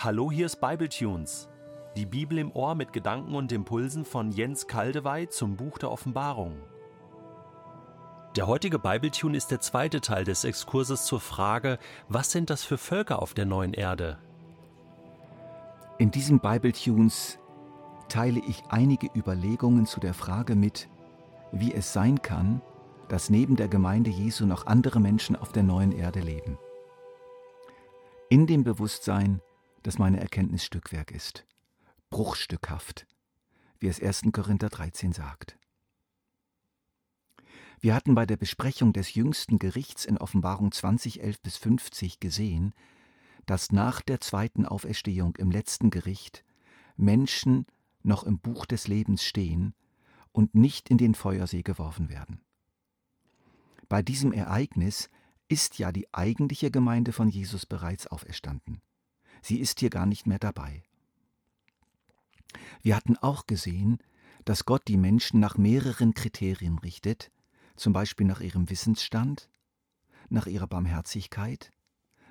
Hallo, hier ist Bibletunes. Die Bibel im Ohr mit Gedanken und Impulsen von Jens Kaldewey zum Buch der Offenbarung. Der heutige Bibletune ist der zweite Teil des Exkurses zur Frage, was sind das für Völker auf der neuen Erde? In diesem Bibletunes teile ich einige Überlegungen zu der Frage mit, wie es sein kann, dass neben der Gemeinde Jesu noch andere Menschen auf der neuen Erde leben. In dem Bewusstsein, dass meine Erkenntnis Stückwerk ist, bruchstückhaft, wie es 1. Korinther 13 sagt. Wir hatten bei der Besprechung des jüngsten Gerichts in Offenbarung 20, 11 bis 50 gesehen, dass nach der zweiten Auferstehung im letzten Gericht Menschen noch im Buch des Lebens stehen und nicht in den Feuersee geworfen werden. Bei diesem Ereignis ist ja die eigentliche Gemeinde von Jesus bereits auferstanden. Sie ist hier gar nicht mehr dabei. Wir hatten auch gesehen, dass Gott die Menschen nach mehreren Kriterien richtet, zum Beispiel nach ihrem Wissensstand, nach ihrer Barmherzigkeit,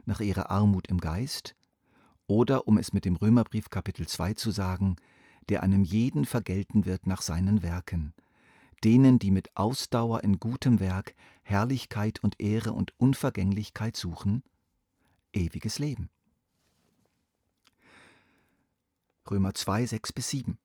nach ihrer Armut im Geist oder, um es mit dem Römerbrief Kapitel 2 zu sagen, der einem jeden vergelten wird nach seinen Werken, denen, die mit Ausdauer in gutem Werk Herrlichkeit und Ehre und Unvergänglichkeit suchen, ewiges Leben. Römer 2, 6 bis 7.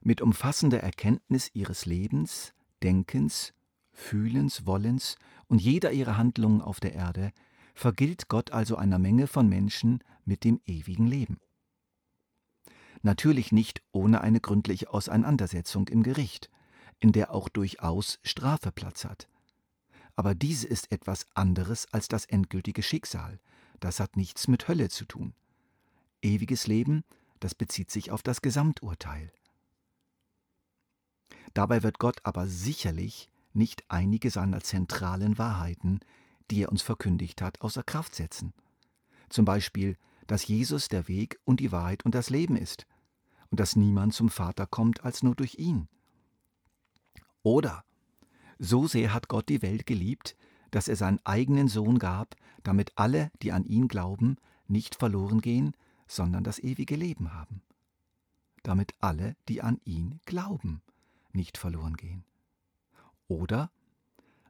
Mit umfassender Erkenntnis ihres Lebens, Denkens, Fühlens, Wollens und jeder ihrer Handlungen auf der Erde vergilt Gott also einer Menge von Menschen mit dem ewigen Leben. Natürlich nicht ohne eine gründliche Auseinandersetzung im Gericht, in der auch durchaus Strafe Platz hat. Aber diese ist etwas anderes als das endgültige Schicksal, das hat nichts mit Hölle zu tun. Ewiges Leben, das bezieht sich auf das Gesamturteil. Dabei wird Gott aber sicherlich nicht einige seiner zentralen Wahrheiten, die er uns verkündigt hat, außer Kraft setzen. Zum Beispiel, dass Jesus der Weg und die Wahrheit und das Leben ist und dass niemand zum Vater kommt als nur durch ihn. Oder so sehr hat Gott die Welt geliebt, dass er seinen eigenen Sohn gab, damit alle, die an ihn glauben, nicht verloren gehen, sondern das ewige Leben haben. Damit alle, die an ihn glauben, nicht verloren gehen. Oder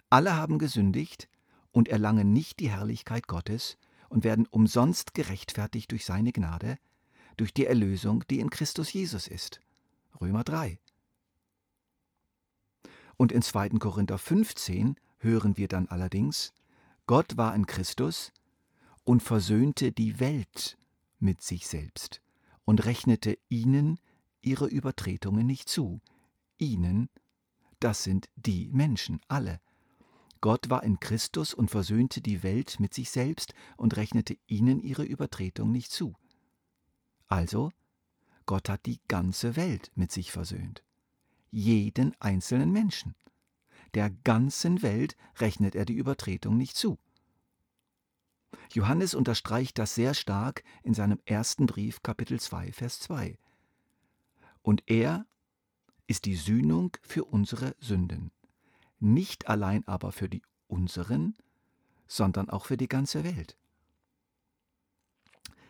alle haben gesündigt und erlangen nicht die Herrlichkeit Gottes und werden umsonst gerechtfertigt durch seine Gnade, durch die Erlösung, die in Christus Jesus ist. Römer 3. Und in 2. Korinther 15 hören wir dann allerdings, Gott war in Christus und versöhnte die Welt mit sich selbst und rechnete ihnen ihre Übertretungen nicht zu. Ihnen, das sind die Menschen, alle. Gott war in Christus und versöhnte die Welt mit sich selbst und rechnete ihnen ihre Übertretung nicht zu. Also, Gott hat die ganze Welt mit sich versöhnt jeden einzelnen Menschen. Der ganzen Welt rechnet er die Übertretung nicht zu. Johannes unterstreicht das sehr stark in seinem ersten Brief Kapitel 2 Vers 2. Und er ist die Sühnung für unsere Sünden, nicht allein aber für die unseren, sondern auch für die ganze Welt.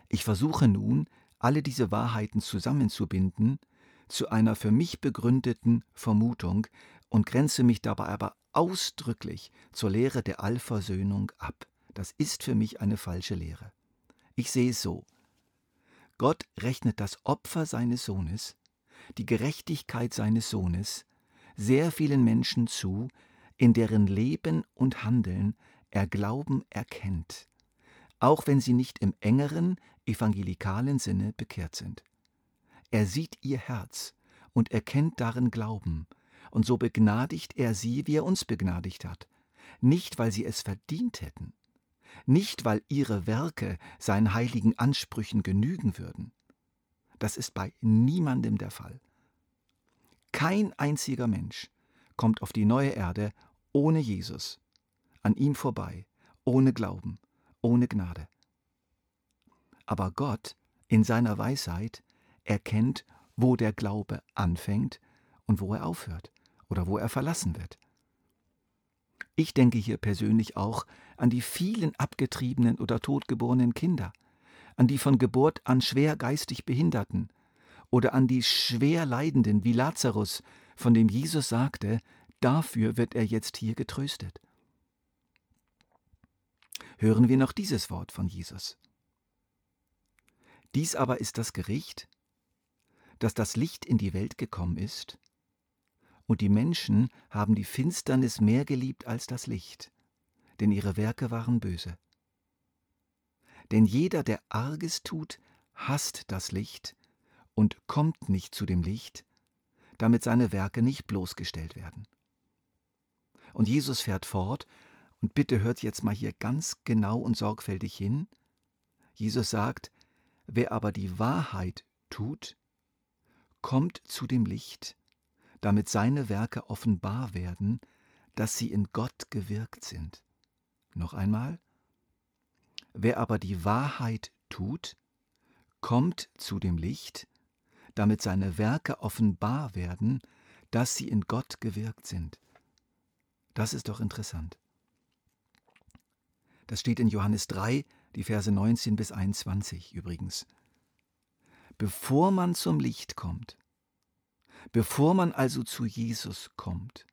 Ich versuche nun, alle diese Wahrheiten zusammenzubinden zu einer für mich begründeten Vermutung und grenze mich dabei aber ausdrücklich zur Lehre der Allversöhnung ab. Das ist für mich eine falsche Lehre. Ich sehe es so. Gott rechnet das Opfer seines Sohnes, die Gerechtigkeit seines Sohnes, sehr vielen Menschen zu, in deren Leben und Handeln er Glauben erkennt, auch wenn sie nicht im engeren evangelikalen Sinne bekehrt sind. Er sieht ihr Herz und erkennt darin Glauben, und so begnadigt er sie, wie er uns begnadigt hat, nicht weil sie es verdient hätten, nicht weil ihre Werke seinen heiligen Ansprüchen genügen würden. Das ist bei niemandem der Fall. Kein einziger Mensch kommt auf die neue Erde ohne Jesus, an ihm vorbei, ohne Glauben, ohne Gnade. Aber Gott in seiner Weisheit erkennt, wo der Glaube anfängt und wo er aufhört oder wo er verlassen wird. Ich denke hier persönlich auch an die vielen abgetriebenen oder totgeborenen Kinder, an die von Geburt an schwer geistig Behinderten oder an die schwer Leidenden wie Lazarus, von dem Jesus sagte, dafür wird er jetzt hier getröstet. Hören wir noch dieses Wort von Jesus. Dies aber ist das Gericht, dass das Licht in die Welt gekommen ist, und die Menschen haben die Finsternis mehr geliebt als das Licht, denn ihre Werke waren böse. Denn jeder, der Arges tut, hasst das Licht und kommt nicht zu dem Licht, damit seine Werke nicht bloßgestellt werden. Und Jesus fährt fort, und bitte hört jetzt mal hier ganz genau und sorgfältig hin. Jesus sagt, wer aber die Wahrheit tut, kommt zu dem Licht, damit seine Werke offenbar werden, dass sie in Gott gewirkt sind. Noch einmal, wer aber die Wahrheit tut, kommt zu dem Licht, damit seine Werke offenbar werden, dass sie in Gott gewirkt sind. Das ist doch interessant. Das steht in Johannes 3, die Verse 19 bis 21 übrigens. Bevor man zum Licht kommt, bevor man also zu Jesus kommt,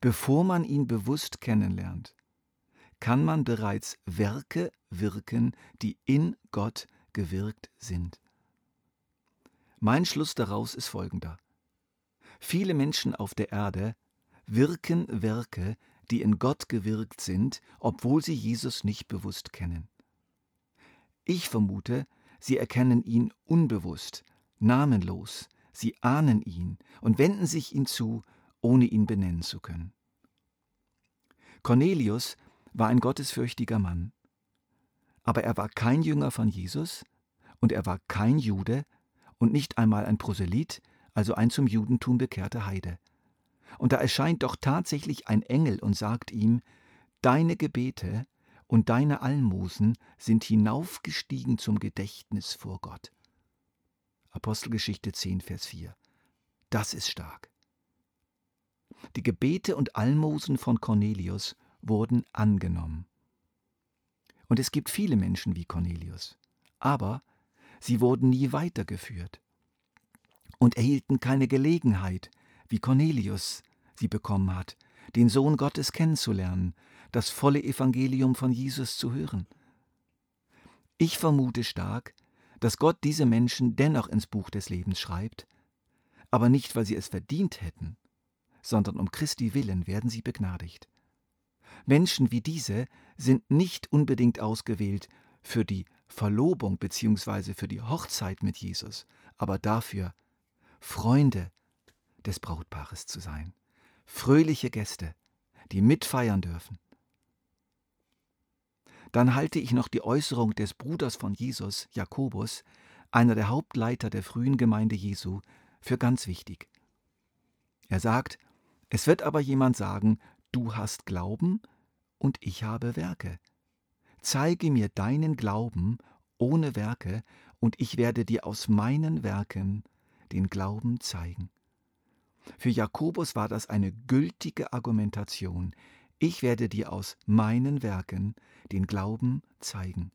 bevor man ihn bewusst kennenlernt, kann man bereits Werke wirken, die in Gott gewirkt sind. Mein Schluss daraus ist folgender. Viele Menschen auf der Erde wirken Werke, die in Gott gewirkt sind, obwohl sie Jesus nicht bewusst kennen. Ich vermute, sie erkennen ihn unbewusst, namenlos, sie ahnen ihn und wenden sich ihm zu, ohne ihn benennen zu können. Cornelius war ein gottesfürchtiger Mann, aber er war kein Jünger von Jesus und er war kein Jude, und nicht einmal ein Proselyt, also ein zum Judentum bekehrter Heide. Und da erscheint doch tatsächlich ein Engel und sagt ihm, Deine Gebete und deine Almosen sind hinaufgestiegen zum Gedächtnis vor Gott. Apostelgeschichte 10, Vers 4. Das ist stark. Die Gebete und Almosen von Cornelius wurden angenommen. Und es gibt viele Menschen wie Cornelius. Aber Sie wurden nie weitergeführt und erhielten keine Gelegenheit, wie Cornelius sie bekommen hat, den Sohn Gottes kennenzulernen, das volle Evangelium von Jesus zu hören. Ich vermute stark, dass Gott diese Menschen dennoch ins Buch des Lebens schreibt, aber nicht, weil sie es verdient hätten, sondern um Christi willen werden sie begnadigt. Menschen wie diese sind nicht unbedingt ausgewählt für die Verlobung bzw. für die Hochzeit mit Jesus, aber dafür Freunde des Brautpaares zu sein, fröhliche Gäste, die mitfeiern dürfen. Dann halte ich noch die Äußerung des Bruders von Jesus, Jakobus, einer der Hauptleiter der frühen Gemeinde Jesu, für ganz wichtig. Er sagt, es wird aber jemand sagen, du hast Glauben und ich habe Werke zeige mir deinen Glauben ohne Werke, und ich werde dir aus meinen Werken den Glauben zeigen. Für Jakobus war das eine gültige Argumentation. Ich werde dir aus meinen Werken den Glauben zeigen.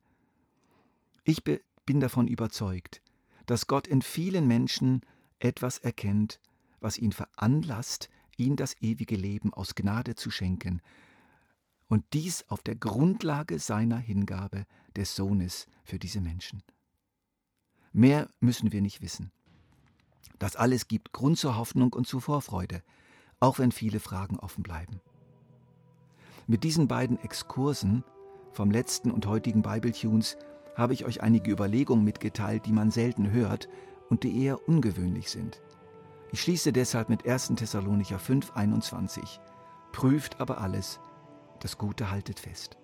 Ich bin davon überzeugt, dass Gott in vielen Menschen etwas erkennt, was ihn veranlasst, ihm das ewige Leben aus Gnade zu schenken, und dies auf der Grundlage seiner Hingabe des Sohnes für diese Menschen. Mehr müssen wir nicht wissen. Das alles gibt Grund zur Hoffnung und zur Vorfreude, auch wenn viele Fragen offen bleiben. Mit diesen beiden Exkursen vom letzten und heutigen Bibletunes habe ich euch einige Überlegungen mitgeteilt, die man selten hört und die eher ungewöhnlich sind. Ich schließe deshalb mit 1. Thessalonicher 5,21. Prüft aber alles, das Gute haltet fest.